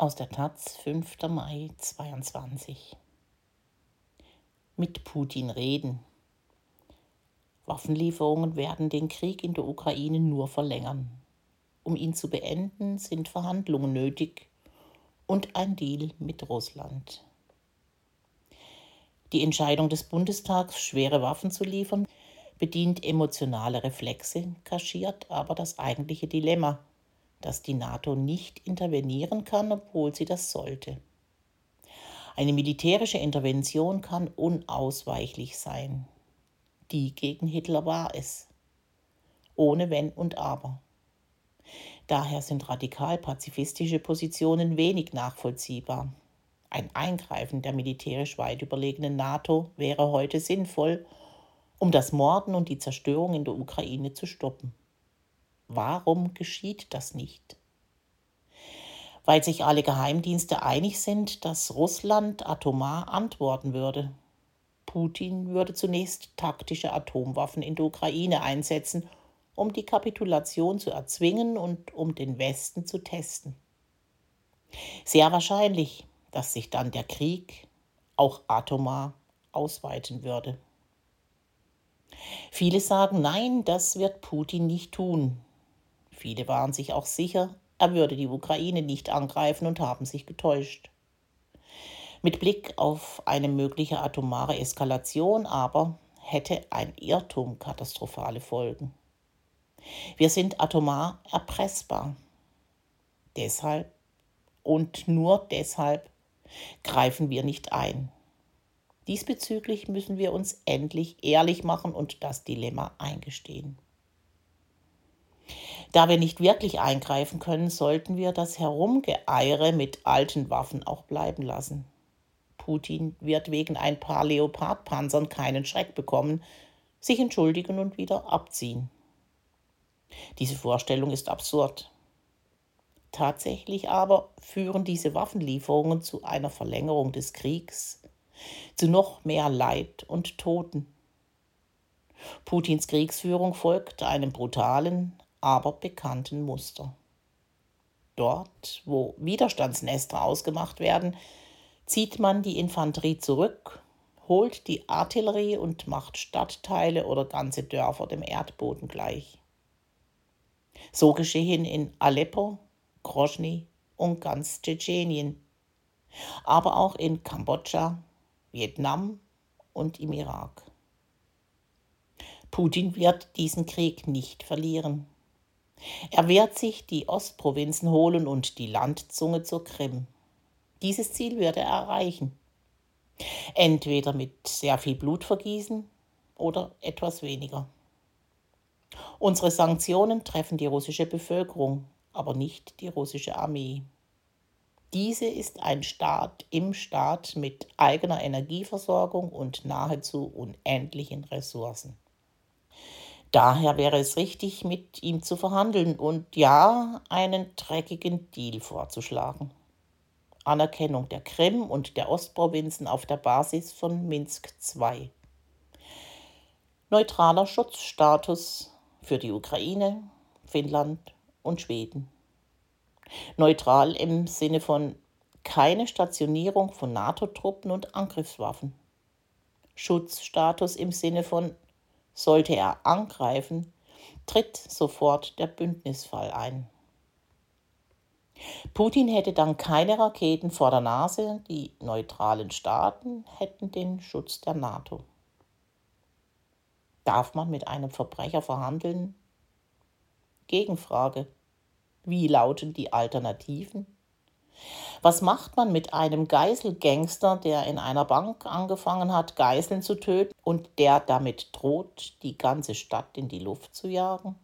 Aus der Taz, 5. Mai 22. Mit Putin reden. Waffenlieferungen werden den Krieg in der Ukraine nur verlängern. Um ihn zu beenden, sind Verhandlungen nötig und ein Deal mit Russland. Die Entscheidung des Bundestags, schwere Waffen zu liefern, bedient emotionale Reflexe, kaschiert aber das eigentliche Dilemma – dass die NATO nicht intervenieren kann, obwohl sie das sollte. Eine militärische Intervention kann unausweichlich sein. Die gegen Hitler war es. Ohne Wenn und Aber. Daher sind radikal-pazifistische Positionen wenig nachvollziehbar. Ein Eingreifen der militärisch weit überlegenen NATO wäre heute sinnvoll, um das Morden und die Zerstörung in der Ukraine zu stoppen. Warum geschieht das nicht? Weil sich alle Geheimdienste einig sind, dass Russland atomar antworten würde. Putin würde zunächst taktische Atomwaffen in der Ukraine einsetzen, um die Kapitulation zu erzwingen und um den Westen zu testen. Sehr wahrscheinlich, dass sich dann der Krieg auch atomar ausweiten würde. Viele sagen, nein, das wird Putin nicht tun. Viele waren sich auch sicher, er würde die Ukraine nicht angreifen und haben sich getäuscht. Mit Blick auf eine mögliche atomare Eskalation aber hätte ein Irrtum katastrophale Folgen. Wir sind atomar erpressbar. Deshalb und nur deshalb greifen wir nicht ein. Diesbezüglich müssen wir uns endlich ehrlich machen und das Dilemma eingestehen. Da wir nicht wirklich eingreifen können, sollten wir das Herumgeeiere mit alten Waffen auch bleiben lassen. Putin wird wegen ein paar Leopardpanzern keinen Schreck bekommen, sich entschuldigen und wieder abziehen. Diese Vorstellung ist absurd. Tatsächlich aber führen diese Waffenlieferungen zu einer Verlängerung des Kriegs, zu noch mehr Leid und Toten. Putins Kriegsführung folgt einem brutalen, aber bekannten Muster. Dort, wo Widerstandsnester ausgemacht werden, zieht man die Infanterie zurück, holt die Artillerie und macht Stadtteile oder ganze Dörfer dem Erdboden gleich. So geschehen in Aleppo, Grozny und ganz Tschetschenien, aber auch in Kambodscha, Vietnam und im Irak. Putin wird diesen Krieg nicht verlieren. Er wehrt sich die Ostprovinzen holen und die Landzunge zur Krim. Dieses Ziel wird er erreichen. Entweder mit sehr viel Blutvergießen oder etwas weniger. Unsere Sanktionen treffen die russische Bevölkerung, aber nicht die russische Armee. Diese ist ein Staat im Staat mit eigener Energieversorgung und nahezu unendlichen Ressourcen. Daher wäre es richtig, mit ihm zu verhandeln und ja, einen dreckigen Deal vorzuschlagen. Anerkennung der Krim und der Ostprovinzen auf der Basis von Minsk II. Neutraler Schutzstatus für die Ukraine, Finnland und Schweden. Neutral im Sinne von keine Stationierung von NATO-Truppen und Angriffswaffen. Schutzstatus im Sinne von sollte er angreifen, tritt sofort der Bündnisfall ein. Putin hätte dann keine Raketen vor der Nase, die neutralen Staaten hätten den Schutz der NATO. Darf man mit einem Verbrecher verhandeln? Gegenfrage. Wie lauten die Alternativen? Was macht man mit einem Geiselgangster, der in einer Bank angefangen hat, Geiseln zu töten und der damit droht, die ganze Stadt in die Luft zu jagen?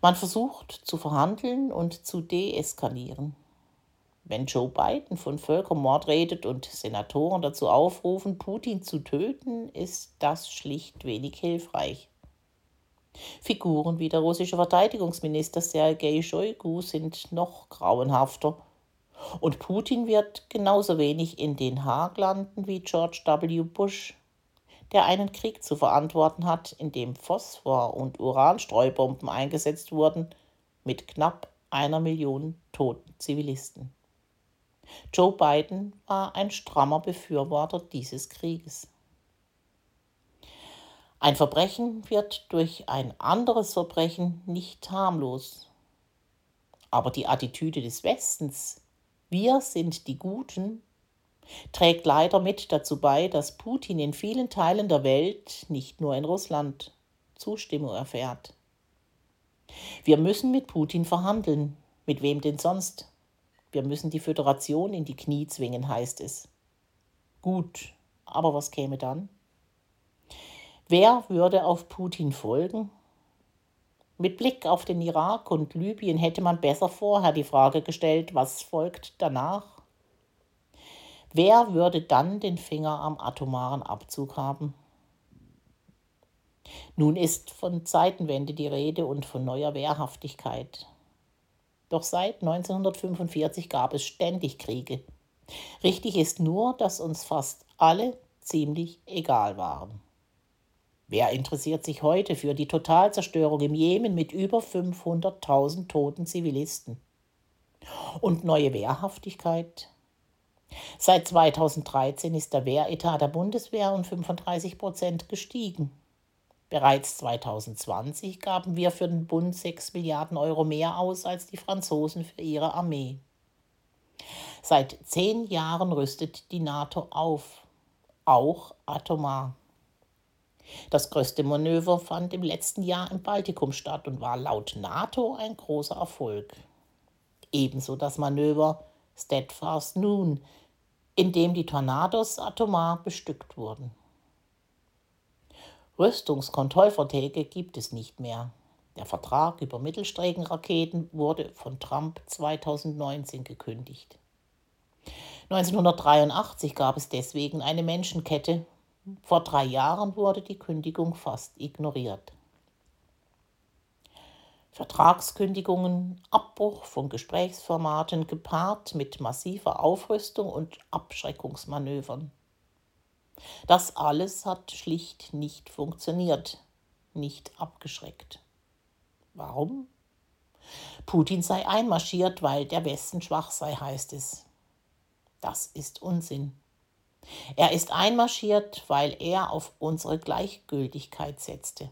Man versucht zu verhandeln und zu deeskalieren. Wenn Joe Biden von Völkermord redet und Senatoren dazu aufrufen, Putin zu töten, ist das schlicht wenig hilfreich. Figuren wie der russische Verteidigungsminister Sergei Shoigu sind noch grauenhafter. Und Putin wird genauso wenig in Den Haag landen wie George W. Bush, der einen Krieg zu verantworten hat, in dem Phosphor- und Uranstreubomben eingesetzt wurden, mit knapp einer Million toten Zivilisten. Joe Biden war ein strammer Befürworter dieses Krieges. Ein Verbrechen wird durch ein anderes Verbrechen nicht harmlos. Aber die Attitüde des Westens, wir sind die Guten, trägt leider mit dazu bei, dass Putin in vielen Teilen der Welt, nicht nur in Russland, Zustimmung erfährt. Wir müssen mit Putin verhandeln. Mit wem denn sonst? Wir müssen die Föderation in die Knie zwingen, heißt es. Gut, aber was käme dann? Wer würde auf Putin folgen? Mit Blick auf den Irak und Libyen hätte man besser vorher die Frage gestellt, was folgt danach? Wer würde dann den Finger am atomaren Abzug haben? Nun ist von Zeitenwende die Rede und von neuer Wehrhaftigkeit. Doch seit 1945 gab es ständig Kriege. Richtig ist nur, dass uns fast alle ziemlich egal waren. Wer interessiert sich heute für die Totalzerstörung im Jemen mit über 500.000 toten Zivilisten? Und neue Wehrhaftigkeit? Seit 2013 ist der Wehretat der Bundeswehr um 35 Prozent gestiegen. Bereits 2020 gaben wir für den Bund 6 Milliarden Euro mehr aus als die Franzosen für ihre Armee. Seit zehn Jahren rüstet die NATO auf, auch atomar. Das größte Manöver fand im letzten Jahr im Baltikum statt und war laut NATO ein großer Erfolg. Ebenso das Manöver Steadfast Noon, in dem die Tornados atomar bestückt wurden. Rüstungskontrollverträge gibt es nicht mehr. Der Vertrag über Mittelstreckenraketen wurde von Trump 2019 gekündigt. 1983 gab es deswegen eine Menschenkette, vor drei Jahren wurde die Kündigung fast ignoriert. Vertragskündigungen, Abbruch von Gesprächsformaten gepaart mit massiver Aufrüstung und Abschreckungsmanövern. Das alles hat schlicht nicht funktioniert, nicht abgeschreckt. Warum? Putin sei einmarschiert, weil der Westen schwach sei, heißt es. Das ist Unsinn. Er ist einmarschiert, weil er auf unsere Gleichgültigkeit setzte.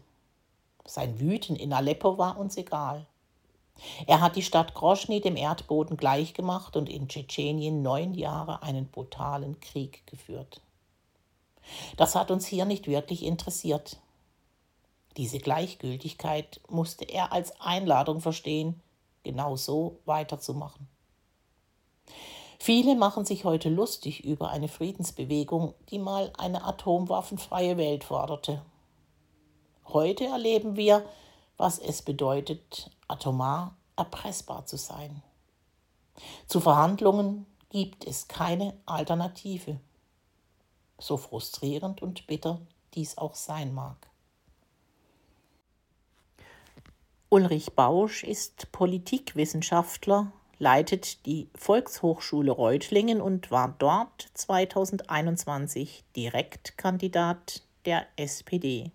Sein Wüten in Aleppo war uns egal. Er hat die Stadt Groschny dem Erdboden gleichgemacht und in Tschetschenien neun Jahre einen brutalen Krieg geführt. Das hat uns hier nicht wirklich interessiert. Diese Gleichgültigkeit musste er als Einladung verstehen, genau so weiterzumachen. Viele machen sich heute lustig über eine Friedensbewegung, die mal eine atomwaffenfreie Welt forderte. Heute erleben wir, was es bedeutet, atomar erpressbar zu sein. Zu Verhandlungen gibt es keine Alternative. So frustrierend und bitter dies auch sein mag. Ulrich Bausch ist Politikwissenschaftler leitet die Volkshochschule Reutlingen und war dort 2021 Direktkandidat der SPD.